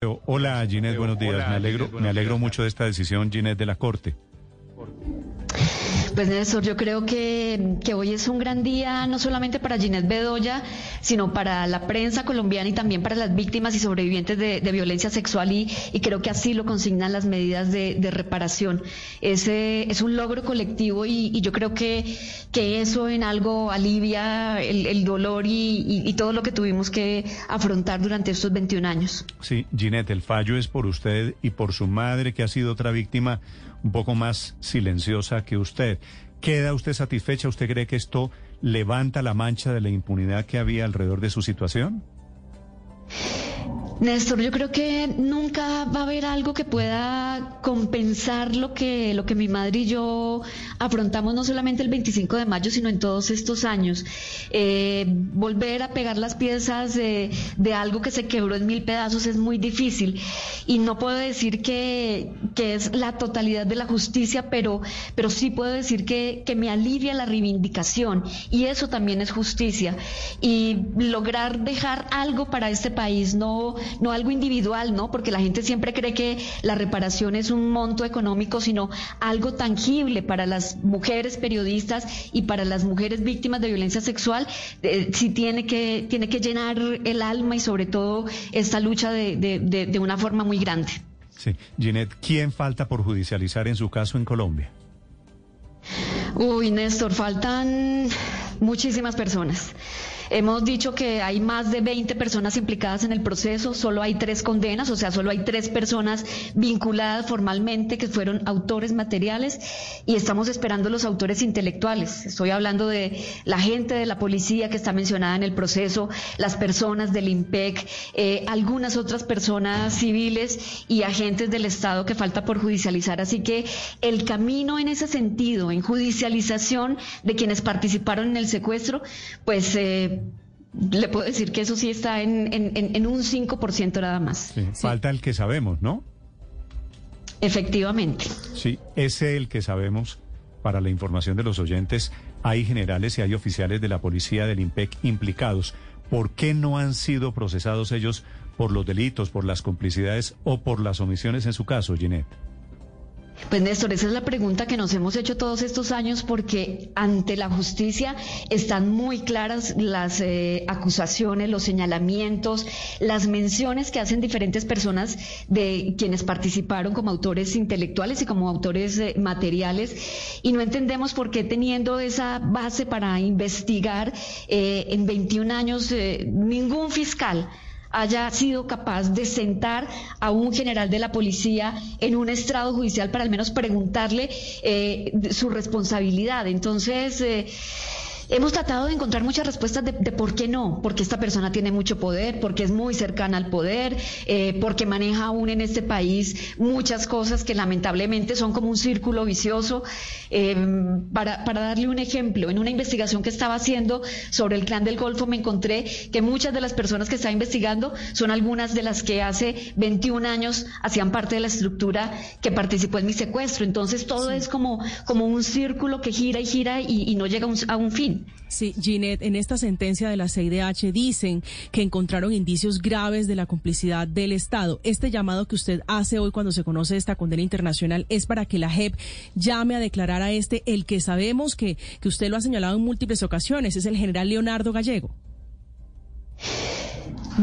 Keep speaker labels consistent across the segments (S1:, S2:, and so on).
S1: Hola Ginette, buenos días. me alegro, me alegro mucho de esta decisión, Ginette, de la Corte.
S2: Pues Néstor, yo creo que, que, hoy es un gran día no solamente para Ginette Bedoya, sino para la prensa colombiana y también para las víctimas y sobrevivientes de, violencia sexual y, creo que así lo consignan las medidas de, reparación. Ese es un logro colectivo y, yo creo que, que eso en algo alivia el, el dolor y, y, todo lo que tuvimos que afrontar durante estos 21 años.
S1: Sí, Ginette, el fallo es por usted y por su madre que ha sido otra víctima un poco más silenciosa que usted. ¿Queda usted satisfecha? ¿Usted cree que esto levanta la mancha de la impunidad que había alrededor de su situación?
S2: Néstor, yo creo que nunca va a haber algo que pueda compensar lo que, lo que mi madre y yo afrontamos no solamente el 25 de mayo, sino en todos estos años. Eh, volver a pegar las piezas de, algo que se quebró en mil pedazos es muy difícil y no puedo decir que, es la totalidad de la justicia, pero, pero sí puedo decir que, que me alivia la reivindicación y eso también es justicia. Y lograr dejar algo para este país, no no algo individual, ¿no? Porque la gente siempre cree que la reparación es un monto económico, sino algo tangible para las mujeres periodistas y para las mujeres víctimas de violencia sexual, eh, sí tiene que, tiene que llenar el alma y sobre todo esta lucha de, de una forma muy grande.
S1: Sí. Ginette, ¿quién falta por judicializar en su caso en Colombia?
S2: Uy, Néstor, faltan muchísimas personas. Hemos dicho que hay más de 20 personas implicadas en el proceso, solo hay tres condenas, o sea, solo hay tres personas vinculadas formalmente que fueron autores materiales y estamos esperando los autores intelectuales. Estoy hablando de la gente de la policía que está mencionada en el proceso, las personas del IMPEC, eh, algunas otras personas civiles y agentes del Estado que falta por judicializar. Así que el camino en ese sentido, en judicialización de quienes participaron en el secuestro, pues eh, le puedo decir que eso sí está en, en, un 5% nada más.
S1: Falta el que sabemos, ¿no?
S2: Efectivamente.
S1: Sí, ese el que sabemos, para la información de los oyentes, hay generales y hay oficiales de la policía del IMPEC implicados. ¿Por qué no han sido procesados ellos por los delitos, por las complicidades o por las omisiones en su caso, Ginette?
S2: Pues Néstor, esa es la pregunta que nos hemos hecho todos estos años porque ante la justicia están muy claras las eh, acusaciones, los señalamientos, las menciones que hacen diferentes personas de quienes participaron como autores intelectuales y como autores eh, materiales. Y no entendemos por qué teniendo esa base para investigar eh, en 21 años ningún fiscal haya sido capaz de sentar a un general de la policía en un estrado judicial para al menos preguntarle eh, su responsabilidad. Entonces, eh, Hemos tratado de encontrar muchas respuestas de, por qué no, porque esta persona tiene mucho poder, porque es muy cercana al poder, eh, porque maneja aún en este país muchas cosas que lamentablemente son como un círculo vicioso. Eh, para, para darle un ejemplo, en una investigación que estaba haciendo sobre el clan del Golfo me encontré que muchas de las personas que estaba investigando son algunas de las que hace 21 años hacían parte de la estructura que participó en mi secuestro. Entonces todo es como, como un círculo que gira y gira y, no llega a un fin.
S3: Sí, Ginette, en esta sentencia de la CIDH dicen que encontraron indicios graves de la complicidad del Estado. Este llamado que usted hace hoy cuando se conoce esta condena internacional es para que la JEP llame a declarar a este el que sabemos que, que usted lo ha señalado en múltiples ocasiones, es el general Leonardo Gallego.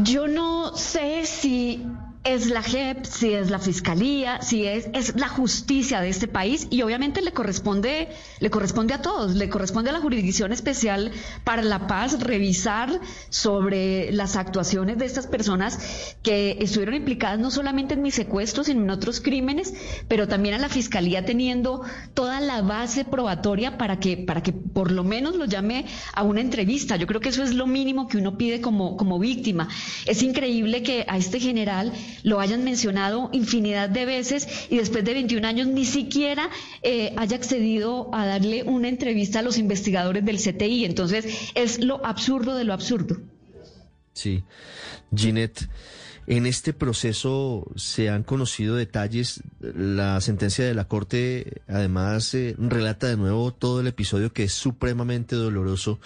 S2: Yo no sé si es la JEP, si es la fiscalía, si es, es la justicia de este país y obviamente le corresponde, le corresponde a todos, le corresponde a la Jurisdicción Especial para la Paz revisar sobre las actuaciones de estas personas que estuvieron implicadas no solamente en mis secuestros, sino en otros crímenes, pero también a la fiscalía teniendo toda la base probatoria para que, para que por lo menos lo llame a una entrevista. Yo creo que eso es lo mínimo que uno pide como, como víctima. Es increíble que a este general lo hayan mencionado infinidad de veces y después de 21 años ni siquiera eh, haya accedido a darle una entrevista a los investigadores del CTI. Entonces es lo absurdo de lo absurdo.
S4: Sí. Ginette. En este proceso se han conocido detalles. La sentencia de la Corte además eh, relata de nuevo todo el episodio que es supremamente doloroso.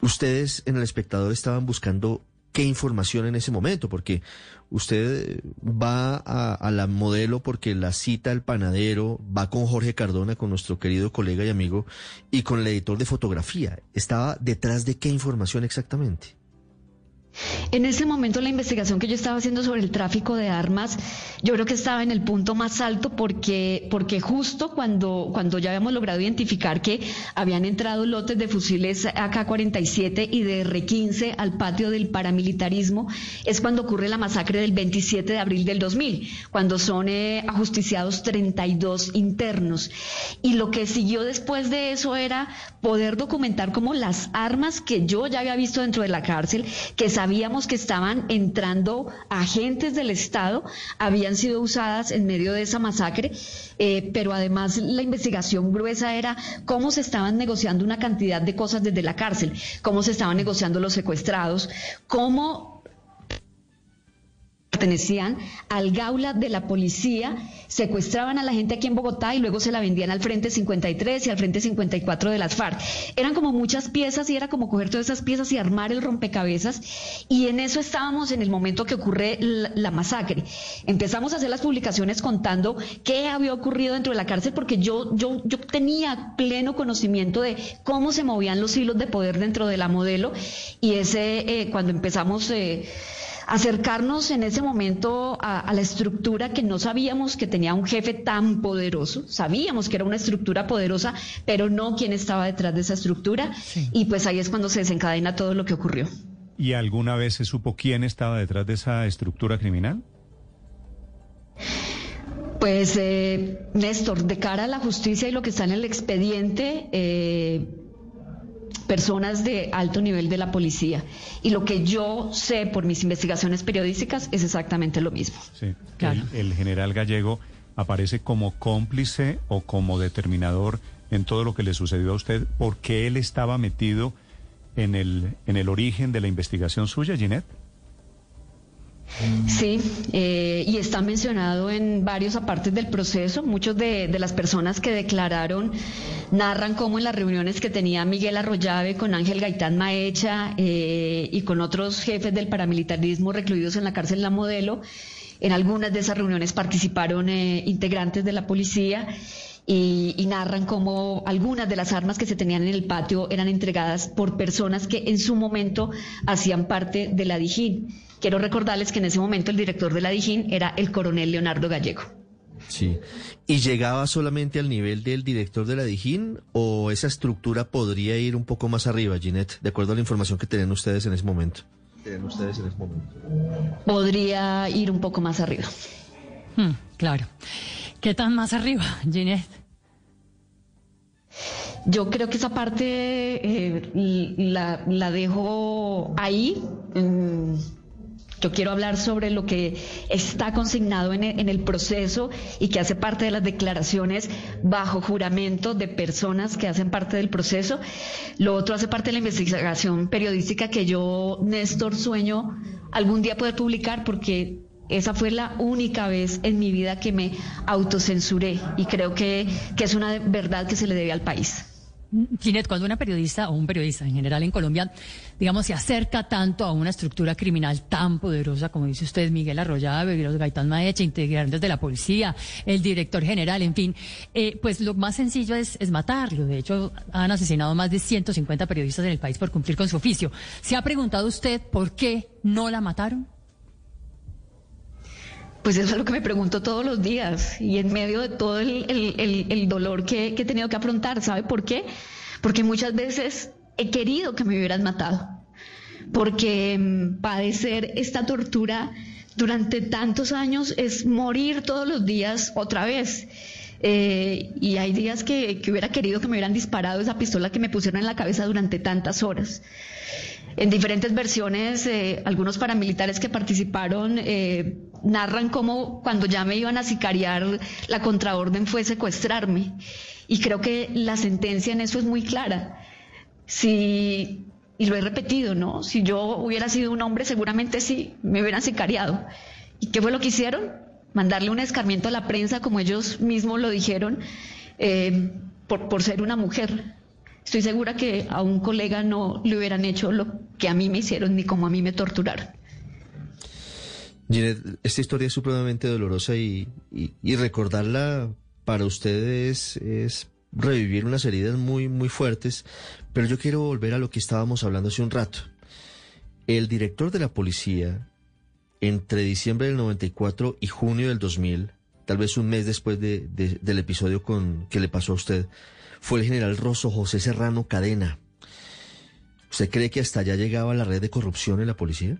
S4: Ustedes en el espectador estaban buscando qué información en ese momento, porque usted va a, la modelo porque la cita el panadero, va con Jorge Cardona, con nuestro querido colega y amigo, y con el editor de fotografía. ¿Estaba detrás de qué información exactamente?
S2: En ese momento la investigación que yo estaba haciendo sobre el tráfico de armas, yo creo que estaba en el punto más alto porque, porque justo cuando, cuando ya habíamos logrado identificar que habían entrado lotes de fusiles AK-47 y de R-15 al patio del paramilitarismo, es cuando ocurre la masacre del 27 de abril del 2000, cuando son eh, ajusticiados 32 internos. Y lo que siguió después de eso era poder documentar como las armas que yo ya había visto dentro de la cárcel, que sabíamos que estaban entrando agentes del Estado, habían sido usadas en medio de esa masacre, eh, pero además la investigación gruesa era cómo se estaban negociando una cantidad de cosas desde la cárcel, cómo se estaban negociando los secuestrados, cómo pertenecían al gaula de la policía, secuestraban a la gente aquí en Bogotá y luego se la vendían al Frente 53 y al Frente 54 de las FARC. Eran como muchas piezas y era como coger todas esas piezas y armar el rompecabezas y en eso estábamos en el momento que ocurre la, masacre. Empezamos a hacer las publicaciones contando qué había ocurrido dentro de la cárcel porque yo, yo, yo tenía pleno conocimiento de cómo se movían los hilos de poder dentro de la modelo y ese eh, cuando empezamos... Eh, acercarnos en ese momento a, la estructura que no sabíamos que tenía un jefe tan poderoso, sabíamos que era una estructura poderosa, pero no quién estaba detrás de esa estructura, y pues ahí es cuando se desencadena todo lo que ocurrió.
S1: ¿Y alguna vez se supo quién estaba detrás de esa estructura criminal?
S2: Pues, eh, Néstor, de cara a la justicia y lo que está en el expediente, eh, personas de alto nivel de la policía. Y lo que yo sé por mis investigaciones periodísticas es exactamente lo mismo.
S1: Sí, el, general gallego aparece como cómplice o como determinador en todo lo que le sucedió a usted, porque él estaba metido en el, en el origen de la investigación suya, Ginette.
S2: Sí, eh, y está mencionado en varios apartes del proceso. Muchos de, las personas que declararon narran cómo en las reuniones que tenía Miguel Arroyave con Ángel Gaitán Maecha eh, y con otros jefes del paramilitarismo recluidos en la cárcel La Modelo, en algunas de esas reuniones participaron eh, integrantes de la policía. Y, y, narran cómo algunas de las armas que se tenían en el patio eran entregadas por personas que en su momento hacían parte de la Dijín. Quiero recordarles que en ese momento el director de la Dijín era el coronel Leonardo Gallego.
S4: Sí. ¿Y llegaba solamente al nivel del director de la Dijín o esa estructura podría ir un poco más arriba, Ginette, de acuerdo a la información que tienen ustedes en ese momento? Tienen ustedes en ese momento.
S2: Podría ir un poco más arriba.
S5: Hmm, claro. ¿Qué tan más arriba, Ginette?
S2: Yo creo que esa parte eh, la, la, dejo ahí. Yo quiero hablar sobre lo que está consignado en el, proceso y que hace parte de las declaraciones bajo juramento de personas que hacen parte del proceso. Lo otro hace parte de la investigación periodística que yo, Néstor, sueño algún día poder publicar porque esa fue la única vez en mi vida que me autocensuré y creo que, que es una verdad que se le debe al país.
S5: Ginette, cuando una periodista o un periodista en general en Colombia, digamos, se acerca tanto a una estructura criminal tan poderosa, como dice usted, Miguel Arroyave, Gaitán Maecha, integrantes de la policía, el director general, en fin, eh, pues lo más sencillo es, es matarlo. De hecho, han asesinado más de 150 periodistas en el país por cumplir con su oficio. ¿Se ha preguntado usted por qué no la mataron?
S2: Pues eso es lo que me pregunto todos los días y en medio de todo el, dolor que, he tenido que afrontar. ¿Sabe por qué? Porque muchas veces he querido que me hubieran matado. Porque mm, padecer esta tortura durante tantos años es morir todos los días otra vez. Eh, y hay días que, hubiera querido que me hubieran disparado esa pistola que me pusieron en la cabeza durante tantas horas. En diferentes versiones, eh, algunos paramilitares que participaron eh, narran cómo cuando ya me iban a sicariar, la contraorden fue secuestrarme. Y creo que la sentencia en eso es muy clara. Si, y lo he repetido, ¿no? Si yo hubiera sido un hombre, seguramente sí, me hubieran sicariado. ¿Y qué fue lo que hicieron? Mandarle un escarmiento a la prensa, como ellos mismos lo dijeron, eh, por, por ser una mujer. Estoy segura que a un colega no le hubieran hecho lo que a mí me hicieron ni como a mí me torturaron.
S4: Ginette, esta historia es supremamente dolorosa y, y, recordarla para ustedes es revivir unas heridas muy, muy fuertes, pero yo quiero volver a lo que estábamos hablando hace un rato. El director de la policía, entre diciembre del 94 y junio del 2000, tal vez un mes después de, del episodio con, que le pasó a usted, fue el general Rosso José Serrano Cadena. ¿Usted cree que hasta allá llegaba la red de corrupción en la policía?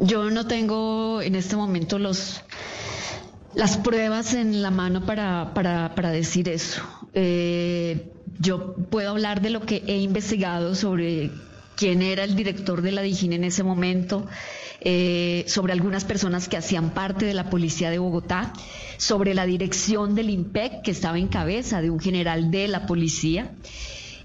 S2: Yo no tengo en este momento los las pruebas en la mano para, para, decir eso. Eh, yo puedo hablar de lo que he investigado sobre quién era el director de la DIGIN en ese momento, eh, sobre algunas personas que hacían parte de la policía de Bogotá, sobre la dirección del IMPEC que estaba en cabeza de un general de la policía.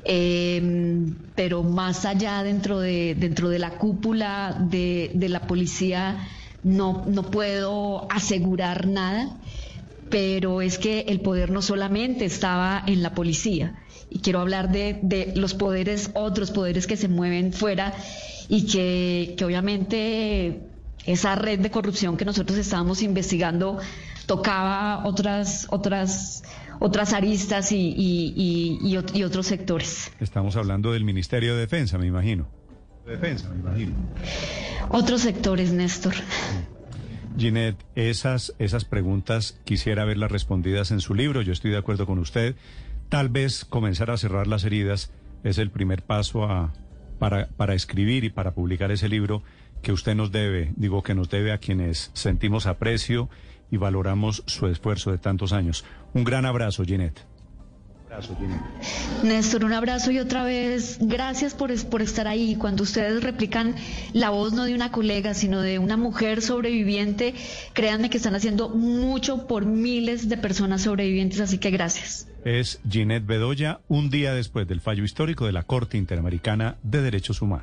S2: Em, pero más allá dentro de, dentro de la cúpula de, de la policía no, no puedo asegurar nada, pero es que el poder no solamente estaba en la policía, y quiero hablar de, de los poderes, otros poderes que se mueven fuera y que, que obviamente esa red de corrupción que nosotros estábamos investigando tocaba otras, otras, otras aristas y, y, y, otros sectores.
S1: Estamos hablando del Ministerio de Defensa, me imagino. Defensa, me imagino.
S2: Otros sectores, Néstor.
S1: Ginette, esas, esas preguntas quisiera verlas respondidas en su libro. Yo estoy de acuerdo con usted. Tal vez comenzar a cerrar las heridas es el primer paso a, para, escribir y para publicar ese libro que usted nos debe, digo que nos debe a quienes sentimos aprecio y valoramos su esfuerzo de tantos años. Un gran abrazo, Ginette.
S2: Néstor, un abrazo y otra vez gracias por, por estar ahí. Cuando ustedes replican la voz no de una colega, sino de una mujer sobreviviente, créanme que están haciendo mucho por miles de personas sobrevivientes, así que gracias.
S1: Es Ginette Bedoya, un día después del fallo histórico de la Corte Interamericana de Derechos Humanos.